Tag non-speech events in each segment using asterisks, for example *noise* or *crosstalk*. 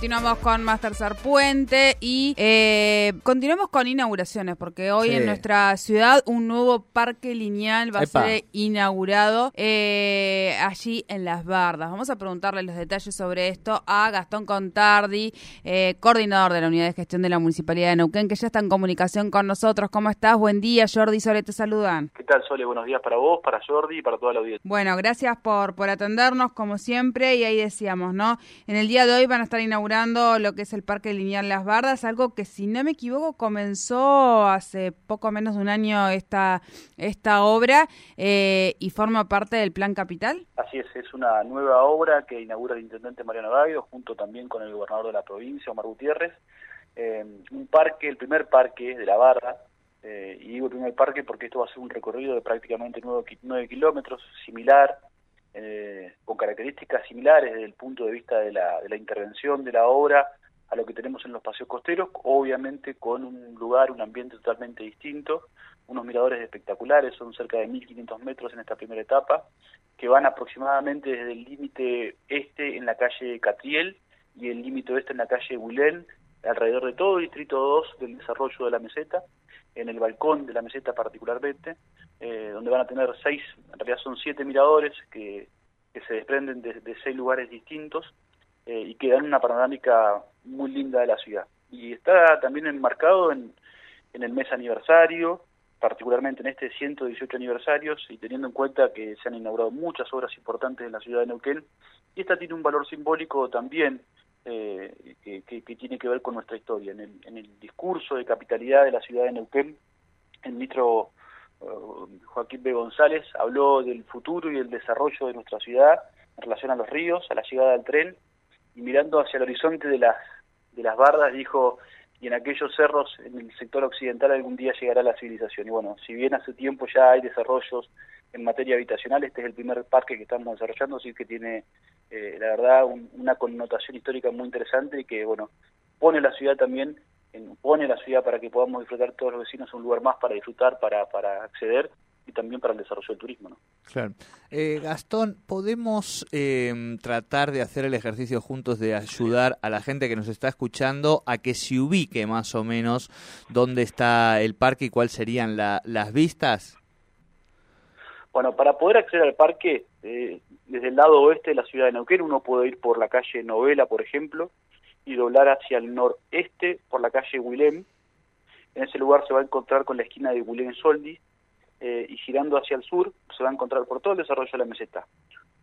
Continuamos con más tercer puente y eh, continuamos con inauguraciones, porque hoy en nuestra ciudad un nuevo parque lineal va a ser inaugurado eh, allí en Las Bardas. Vamos a preguntarle los detalles sobre esto a Gastón Contardi, eh, coordinador de la Unidad de Gestión de la Municipalidad de Neuquén, que ya está en comunicación con nosotros. ¿Cómo estás? Buen día, Jordi Sole, te saludan. ¿Qué tal, Sole? Buenos días para vos, para Jordi y para toda la audiencia. Bueno, gracias por, por atendernos, como siempre, y ahí decíamos, ¿no? En el día de hoy van a estar inaugurados inaugurando lo que es el Parque Lineal Las Bardas, algo que si no me equivoco comenzó hace poco menos de un año esta, esta obra eh, y forma parte del Plan Capital. Así es, es una nueva obra que inaugura el Intendente Mariano Gaido junto también con el gobernador de la provincia, Omar Gutiérrez. Eh, un parque, el primer parque de La Barda, eh, y digo el primer parque porque esto va a ser un recorrido de prácticamente 9 kilómetros, similar eh, con características similares desde el punto de vista de la, de la intervención de la obra a lo que tenemos en los paseos costeros, obviamente con un lugar, un ambiente totalmente distinto, unos miradores espectaculares, son cerca de 1.500 metros en esta primera etapa, que van aproximadamente desde el límite este en la calle Catriel y el límite oeste en la calle Bulén, alrededor de todo el distrito 2 del desarrollo de la meseta, en el balcón de la meseta particularmente, eh, donde van a tener seis, en realidad son siete miradores que, que se desprenden de, seis lugares distintos eh, y que dan una panorámica muy linda de la ciudad. Y está también enmarcado en, en el mes aniversario, particularmente en este 118 aniversarios y teniendo en cuenta que se han inaugurado muchas obras importantes en la ciudad de Neuquén, y esta tiene un valor simbólico también eh, que, que, tiene que ver con nuestra historia. En el, en el discurso de capitalidad de la ciudad de Neuquén, el ministro Joaquín B. González habló del futuro y el desarrollo de nuestra ciudad en relación a los ríos, a la llegada del tren, y mirando hacia el horizonte de las, de las bardas dijo, y en aquellos cerros en el sector occidental algún día llegará la civilización. Y bueno, si bien hace tiempo ya hay desarrollos en materia habitacional, este es el primer parque que estamos desarrollando, así que tiene, eh, la verdad, una connotación histórica muy interesante y que, bueno, pone la ciudad también pone la ciudad para que podamos disfrutar todos los vecinos un lugar más para disfrutar, para, para acceder y también para el desarrollo del turismo. ¿no? Claro. Eh, Gastón, ¿podemos eh, tratar de hacer el ejercicio juntos de ayudar a la gente que nos está escuchando a que se ubique más o menos dónde está el parque y cuáles serían las vistas? Bueno, para poder acceder al parque, eh, desde el lado oeste de la ciudad de Neuquén, uno puede ir por la calle Novela, por ejemplo, y doblar hacia el noreste por la calle Willem. En ese lugar se va a encontrar con la esquina de Willem Soldi eh, y girando hacia el sur se va a encontrar por todo el desarrollo de la meseta.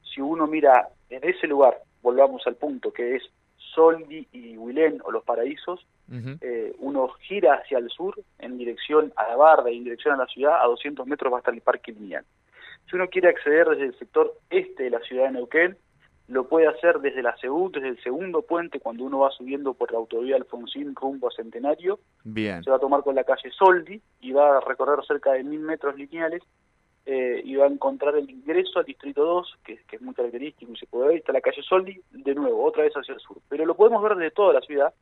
Si uno mira en ese lugar, volvamos al punto que es Soldi y Willem o los paraísos, eh, uno gira hacia el sur en dirección a la barda y en dirección a la ciudad, a 200 metros va a estar el parque lineal. Si uno quiere acceder desde el sector este de la ciudad de Neuquén, lo puede hacer desde la desde el segundo puente, cuando uno va subiendo por la autovía Alfonsín rumbo a Centenario. Bien. Se va a tomar con la calle Soldi y va a recorrer cerca de mil metros lineales eh, y va a encontrar el ingreso al Distrito 2, que, es muy característico y se puede ver, está la calle Soldi, de nuevo, otra vez hacia el sur. Pero lo podemos ver desde toda la ciudad,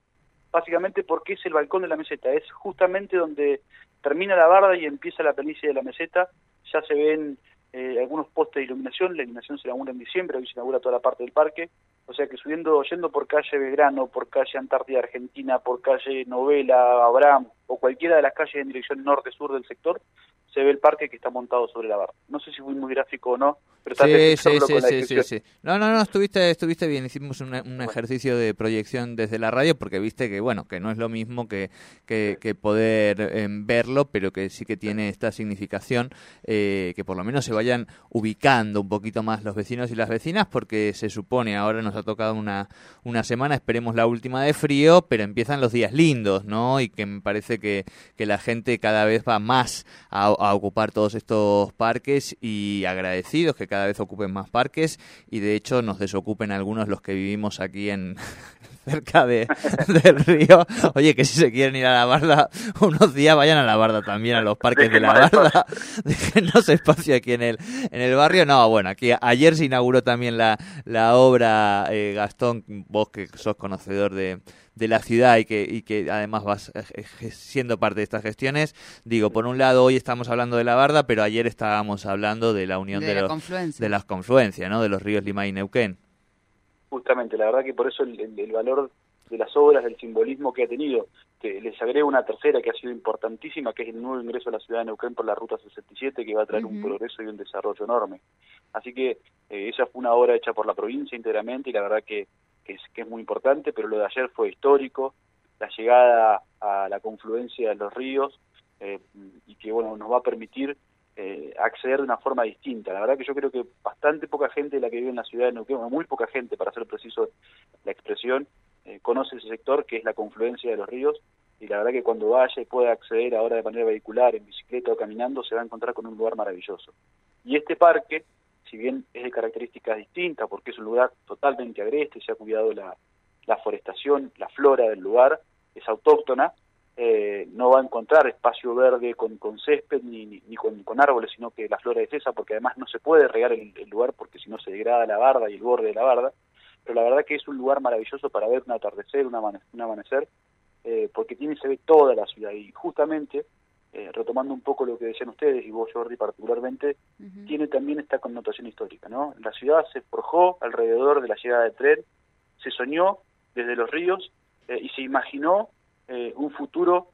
básicamente porque es el balcón de la meseta, es justamente donde termina la barda y empieza la planicie de la meseta, ya se ven eh, algunos postes de iluminación, la iluminación se inaugura en diciembre, hoy se inaugura toda la parte del parque, o sea que subiendo, yendo por calle Belgrano, por calle Antártida Argentina, por calle Novela, Abraham, o cualquiera de las calles en dirección norte-sur del sector, se ve el parque que está montado sobre la barra. No sé si fui muy gráfico o no, pero sí, sí, sí, sí, sí, No, no, no, estuviste, estuviste bien. Hicimos un, ejercicio de proyección desde la radio porque viste que, bueno, que no es lo mismo que, que, poder em, verlo, pero que sí que tiene esta significación, eh, que por lo menos se vayan ubicando un poquito más los vecinos y las vecinas, porque se supone, ahora nos ha tocado una, una semana, esperemos la última de frío, pero empiezan los días lindos, ¿no? Y que me parece que, que la gente cada vez va más a a ocupar todos estos parques y agradecidos que cada vez ocupen más parques y de hecho nos desocupen algunos los que vivimos aquí en *laughs* cerca de, del río. Oye, que si se quieren ir a la barda unos días, vayan a la barda también, a los parques de la barda. Déjenos *laughs* espacio aquí en el, en el barrio. No, bueno, aquí ayer se inauguró también la, la obra, eh, Gastón, vos que sos conocedor de, de la ciudad y que, y que además vas eh, siendo parte de estas gestiones. Digo, por un lado, hoy estamos hablando de la Barda, pero ayer estábamos hablando de la unión de, de las confluencias, ¿no? De los ríos Lima y Neuquén. Justamente, la verdad que por eso el, valor de las obras, del simbolismo que ha tenido. Que les agrego una tercera que ha sido importantísima, que es el nuevo ingreso a la ciudad de Neuquén por la Ruta 67, que va a traer un progreso y un desarrollo enorme. Así que eh, esa fue una obra hecha por la provincia íntegramente y la verdad que que es, que es muy importante, pero lo de ayer fue histórico, la llegada a la confluencia de los ríos eh, y que bueno nos va a permitir eh, acceder de una forma distinta. La verdad que yo creo que bastante poca gente la que vive en la ciudad de Neuquén, muy poca gente, para ser preciso la expresión, eh, conoce ese sector que es la confluencia de los ríos y la verdad que cuando vaya y pueda acceder ahora de manera vehicular, en bicicleta o caminando, se va a encontrar con un lugar maravilloso. Y este parque si bien es de características distintas, porque es un lugar totalmente agreste, se ha cuidado la, la forestación, la flora del lugar, es autóctona, eh, no va a encontrar espacio verde con, con césped ni, ni, con, con, árboles, sino que la flora es esa, porque además no se puede regar el, lugar porque si no se degrada la barda y el borde de la barda, pero la verdad que es un lugar maravilloso para ver un atardecer, un, amanecer, eh, porque tiene se ve toda la ciudad. Y justamente eh, retomando un poco lo que decían ustedes y vos Jordi particularmente, tiene también esta connotación histórica, ¿no? La ciudad se forjó alrededor de la llegada del tren, se soñó desde los ríos eh, y se imaginó eh, un futuro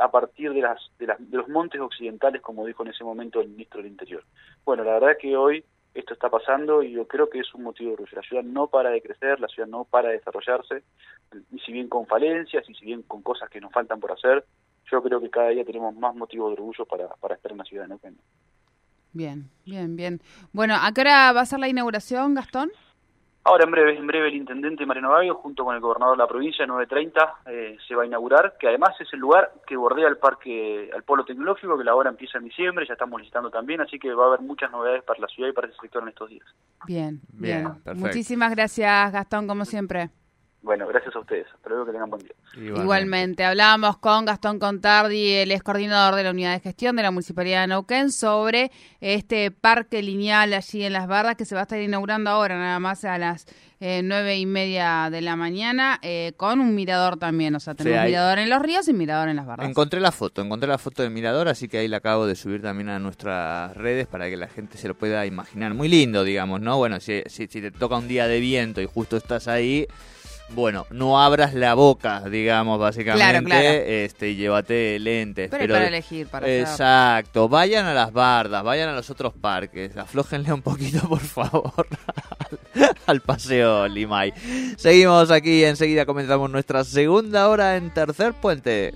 a partir de, las, de, las, los montes occidentales, como dijo en ese momento el ministro del Interior. Bueno, la verdad que hoy esto está pasando y yo creo que es un motivo de orgullo. La ciudad no para de crecer, la ciudad no para de desarrollarse, y si bien con falencias, y si bien con cosas que nos faltan por hacer, yo creo que cada día tenemos más motivos de orgullo para, estar en la ciudad de Neuquén. Bien, bien, bien. Bueno, ¿a qué hora va a ser la inauguración, Gastón? Ahora en breve, en breve el intendente Mariano Bayo, junto con el gobernador de la provincia, 9.30, eh, se va a inaugurar, que además es el lugar que bordea el parque, al polo tecnológico, que la obra empieza en diciembre, ya estamos licitando también, así que va a haber muchas novedades para la ciudad y para ese sector en estos días. Bien, bien. Muchísimas gracias, Gastón, como siempre. Bueno, gracias a ustedes. Espero que tengan buen día. Igualmente. Hablábamos con Gastón Contardi, el ex coordinador de la unidad de gestión de la Municipalidad de Neuquén, sobre este parque lineal allí en Las Bardas que se va a estar inaugurando ahora, nada más a las eh, nueve y media de la mañana, eh, con un mirador también. O sea, tenemos mirador en los ríos y mirador en Las Bardas. Encontré la foto, encontré la foto del mirador, así que ahí la acabo de subir también a nuestras redes para que la gente se lo pueda imaginar. Muy lindo, digamos, ¿no? Bueno, si, si, si te toca un día de viento y justo estás ahí bueno, no abras la boca, digamos, básicamente, este y llévate lentes. Pero, para elegir, para Exacto, vayan a las bardas, vayan a los otros parques, aflójenle un poquito, *laughs* por favor, al paseo Limay. Seguimos aquí, enseguida comenzamos nuestra segunda hora en Tercer Puente.